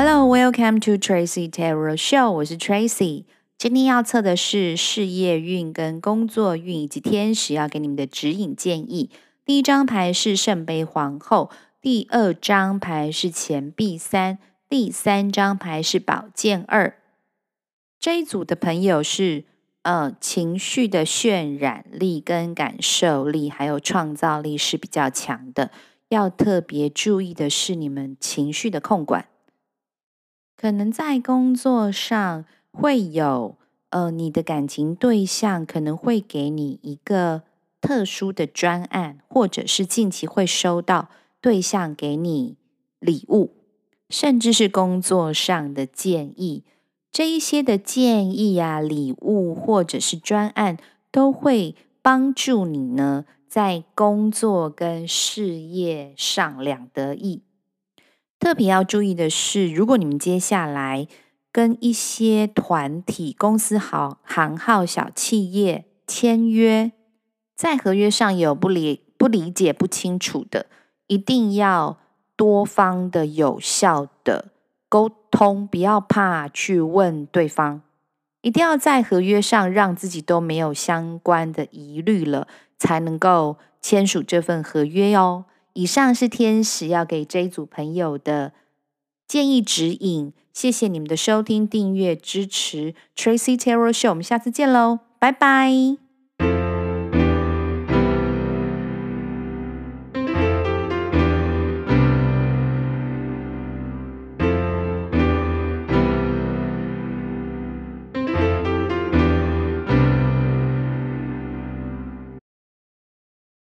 Hello, welcome to Tracy Tarot Show。我是 Tracy。今天要测的是事业运跟工作运，以及天使要给你们的指引建议。第一张牌是圣杯皇后，第二张牌是钱币三，第三张牌是宝剑二。这一组的朋友是呃情绪的渲染力跟感受力，还有创造力是比较强的。要特别注意的是你们情绪的控管。可能在工作上会有，呃，你的感情对象可能会给你一个特殊的专案，或者是近期会收到对象给你礼物，甚至是工作上的建议。这一些的建议啊、礼物或者是专案，都会帮助你呢，在工作跟事业上两得意。特别要注意的是，如果你们接下来跟一些团体、公司、好行号、小企业签约，在合约上有不理不理解、不清楚的，一定要多方的有效的沟通，不要怕去问对方，一定要在合约上让自己都没有相关的疑虑了，才能够签署这份合约哟。以上是天使要给这一组朋友的建议指引，谢谢你们的收听、订阅、支持。Tracy Terror Show，我们下次见喽，拜拜。